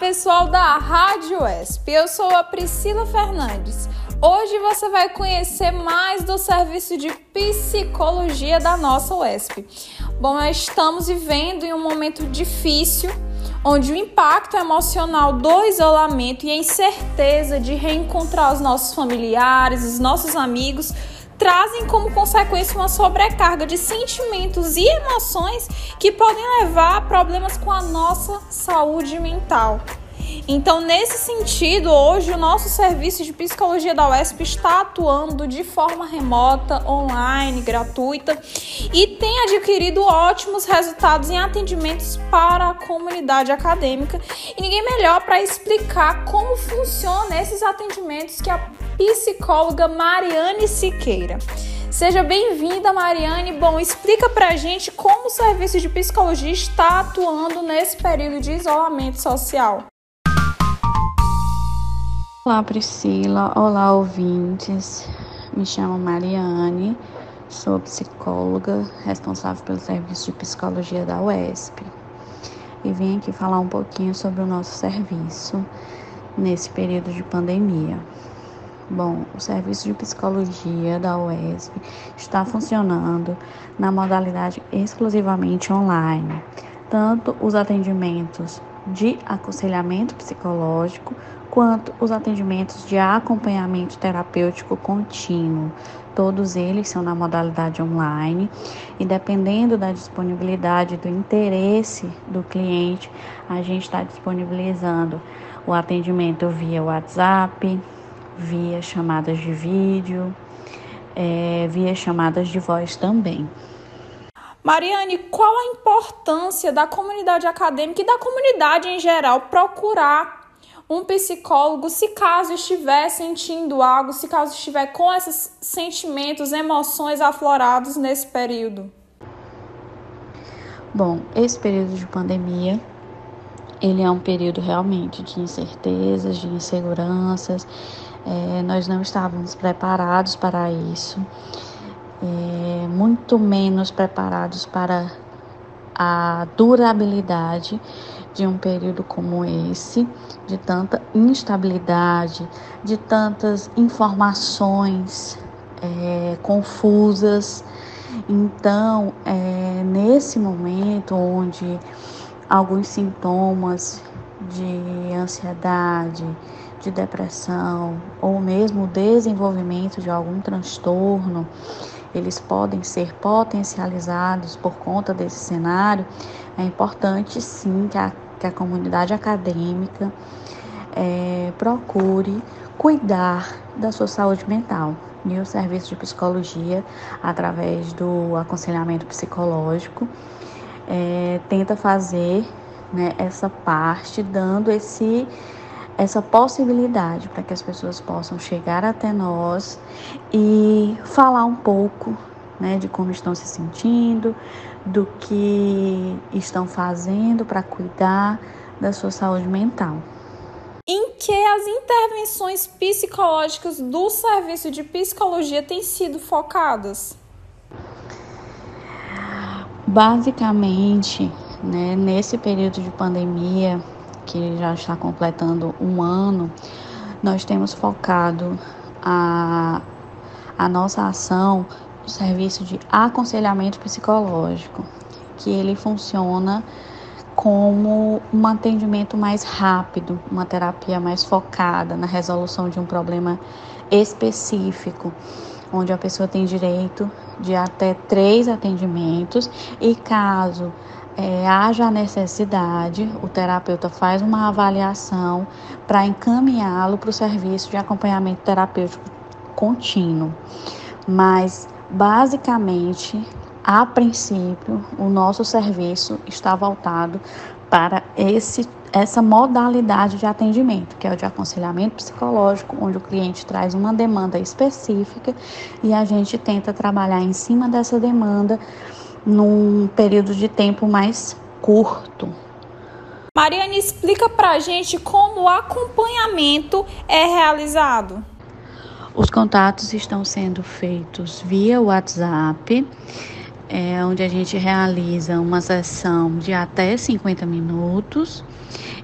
pessoal da Rádio ESP. Eu sou a Priscila Fernandes. Hoje você vai conhecer mais do serviço de psicologia da nossa UESP. Bom, nós estamos vivendo em um momento difícil, onde o impacto emocional do isolamento e a incerteza de reencontrar os nossos familiares, os nossos amigos, trazem como consequência uma sobrecarga de sentimentos e emoções que podem levar a problemas com a nossa saúde mental. Então, nesse sentido, hoje o nosso serviço de psicologia da UESP está atuando de forma remota, online, gratuita e tem adquirido ótimos resultados em atendimentos para a comunidade acadêmica. E ninguém melhor para explicar como funcionam esses atendimentos que a psicóloga Mariane Siqueira. Seja bem-vinda, Mariane. Bom, explica pra gente como o serviço de psicologia está atuando nesse período de isolamento social. Olá, Priscila. Olá, ouvintes. Me chamo Mariane, sou psicóloga responsável pelo serviço de psicologia da UESP e vim aqui falar um pouquinho sobre o nosso serviço nesse período de pandemia. Bom, o serviço de psicologia da UESP está funcionando na modalidade exclusivamente online, tanto os atendimentos de aconselhamento psicológico quanto os atendimentos de acompanhamento terapêutico contínuo. Todos eles são na modalidade online e dependendo da disponibilidade do interesse do cliente, a gente está disponibilizando o atendimento via WhatsApp, via chamadas de vídeo, é, via chamadas de voz também. Mariane, qual a importância da comunidade acadêmica e da comunidade em geral procurar um psicólogo se caso estiver sentindo algo, se caso estiver com esses sentimentos, emoções aflorados nesse período? Bom, esse período de pandemia, ele é um período realmente de incertezas, de inseguranças. É, nós não estávamos preparados para isso, é, muito menos preparados para a durabilidade de um período como esse, de tanta instabilidade, de tantas informações é, confusas. Então, é, nesse momento onde alguns sintomas de ansiedade, de depressão ou mesmo desenvolvimento de algum transtorno, eles podem ser potencializados por conta desse cenário, é importante sim que a, que a comunidade acadêmica é, procure cuidar da sua saúde mental. E o serviço de psicologia, através do aconselhamento psicológico, é, tenta fazer né, essa parte, dando esse essa possibilidade para que as pessoas possam chegar até nós e falar um pouco né, de como estão se sentindo, do que estão fazendo para cuidar da sua saúde mental. Em que as intervenções psicológicas do serviço de psicologia têm sido focadas? Basicamente, né, nesse período de pandemia, que já está completando um ano, nós temos focado a, a nossa ação no serviço de aconselhamento psicológico, que ele funciona como um atendimento mais rápido, uma terapia mais focada na resolução de um problema específico, onde a pessoa tem direito de até três atendimentos e caso é, haja necessidade, o terapeuta faz uma avaliação para encaminhá-lo para o serviço de acompanhamento terapêutico contínuo. Mas, basicamente, a princípio, o nosso serviço está voltado para esse, essa modalidade de atendimento, que é o de aconselhamento psicológico, onde o cliente traz uma demanda específica e a gente tenta trabalhar em cima dessa demanda num período de tempo mais curto. Mariane, explica pra gente como o acompanhamento é realizado. Os contatos estão sendo feitos via WhatsApp é onde a gente realiza uma sessão de até 50 minutos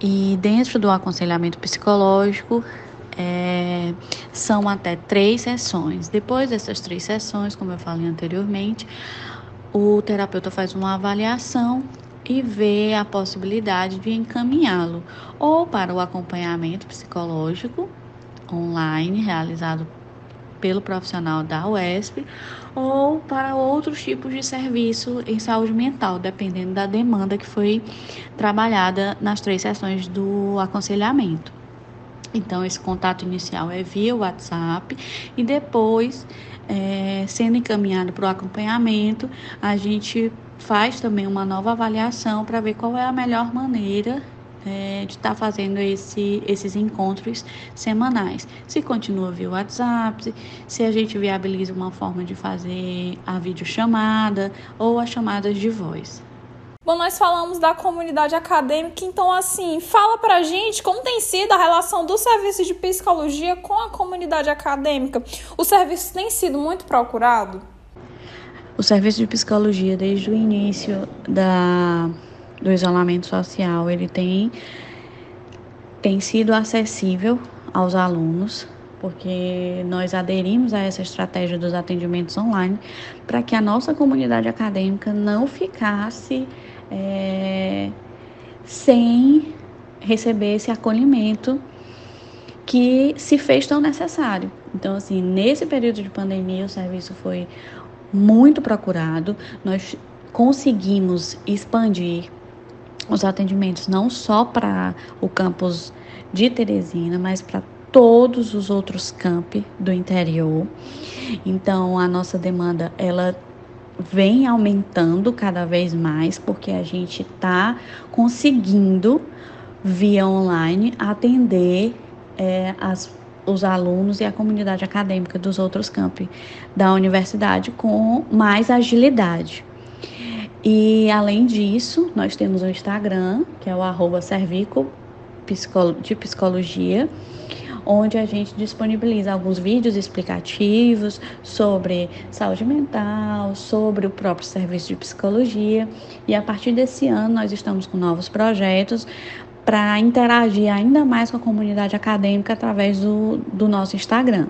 e dentro do aconselhamento psicológico é, são até três sessões. Depois dessas três sessões, como eu falei anteriormente, o terapeuta faz uma avaliação e vê a possibilidade de encaminhá-lo ou para o acompanhamento psicológico online realizado pelo profissional da UESP ou para outros tipos de serviço em saúde mental, dependendo da demanda que foi trabalhada nas três sessões do aconselhamento. Então, esse contato inicial é via WhatsApp e depois, é, sendo encaminhado para o acompanhamento, a gente faz também uma nova avaliação para ver qual é a melhor maneira é, de estar tá fazendo esse, esses encontros semanais. Se continua via WhatsApp, se, se a gente viabiliza uma forma de fazer a videochamada ou as chamadas de voz. Bom, nós falamos da comunidade acadêmica, então assim, fala pra gente como tem sido a relação do serviço de psicologia com a comunidade acadêmica. O serviço tem sido muito procurado? O serviço de psicologia, desde o início da, do isolamento social, ele tem, tem sido acessível aos alunos, porque nós aderimos a essa estratégia dos atendimentos online para que a nossa comunidade acadêmica não ficasse é, sem receber esse acolhimento que se fez tão necessário. Então, assim, nesse período de pandemia, o serviço foi muito procurado. Nós conseguimos expandir os atendimentos não só para o campus de Teresina, mas para todos os outros campi do interior. Então, a nossa demanda ela vem aumentando cada vez mais, porque a gente está conseguindo, via online, atender é, as, os alunos e a comunidade acadêmica dos outros campi da universidade com mais agilidade. E além disso, nós temos o Instagram, que é o arroba Servico de Psicologia, onde a gente disponibiliza alguns vídeos explicativos sobre saúde mental, sobre o próprio serviço de psicologia. E a partir desse ano, nós estamos com novos projetos para interagir ainda mais com a comunidade acadêmica através do, do nosso Instagram.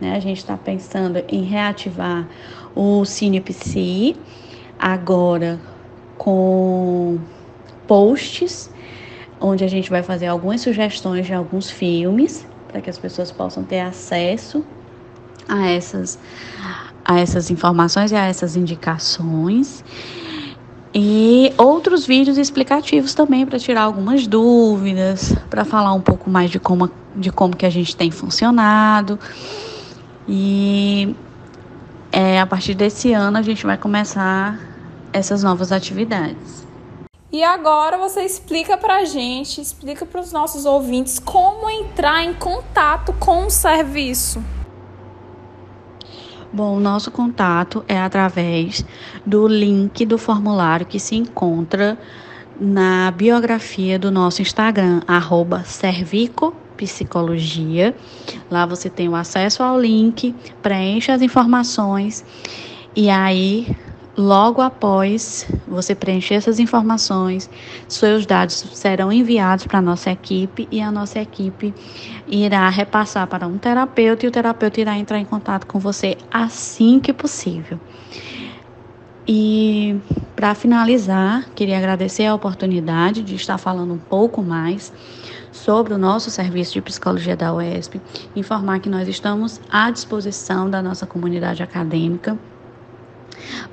Né? A gente está pensando em reativar o CinePsi agora com posts onde a gente vai fazer algumas sugestões de alguns filmes para que as pessoas possam ter acesso a essas, a essas informações e a essas indicações. E outros vídeos explicativos também para tirar algumas dúvidas, para falar um pouco mais de como, de como que a gente tem funcionado. E é, a partir desse ano a gente vai começar essas novas atividades. E agora você explica pra gente, explica para os nossos ouvintes como entrar em contato com o serviço. Bom, o nosso contato é através do link do formulário que se encontra na biografia do nosso Instagram, arroba servicopsicologia. Lá você tem o acesso ao link, preenche as informações e aí Logo após você preencher essas informações, seus dados serão enviados para a nossa equipe e a nossa equipe irá repassar para um terapeuta e o terapeuta irá entrar em contato com você assim que possível. E para finalizar, queria agradecer a oportunidade de estar falando um pouco mais sobre o nosso serviço de psicologia da UESP, informar que nós estamos à disposição da nossa comunidade acadêmica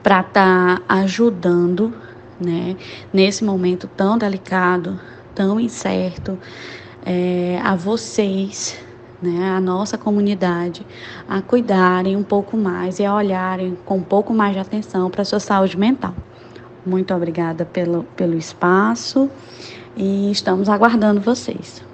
para estar tá ajudando, né, nesse momento tão delicado, tão incerto, é, a vocês, né, a nossa comunidade, a cuidarem um pouco mais e a olharem com um pouco mais de atenção para a sua saúde mental. Muito obrigada pelo, pelo espaço e estamos aguardando vocês.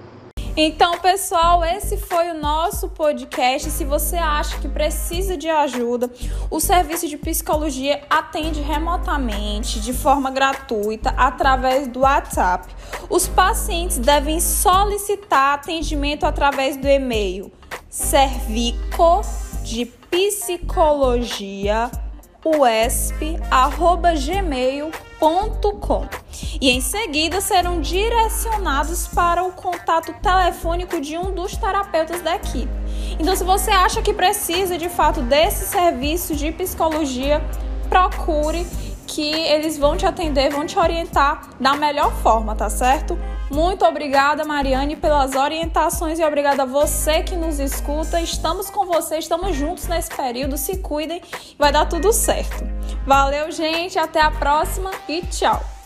Então, pessoal, esse foi o nosso podcast. Se você acha que precisa de ajuda, o serviço de psicologia atende remotamente, de forma gratuita, através do WhatsApp. Os pacientes devem solicitar atendimento através do e-mail servico de psicologia usp@gmail.com. E em seguida serão direcionados para o contato telefônico de um dos terapeutas da equipe. Então, se você acha que precisa de fato desse serviço de psicologia, procure que eles vão te atender, vão te orientar da melhor forma, tá certo? Muito obrigada, Mariane, pelas orientações e obrigada a você que nos escuta. Estamos com você, estamos juntos nesse período. Se cuidem, vai dar tudo certo. Valeu, gente, até a próxima e tchau.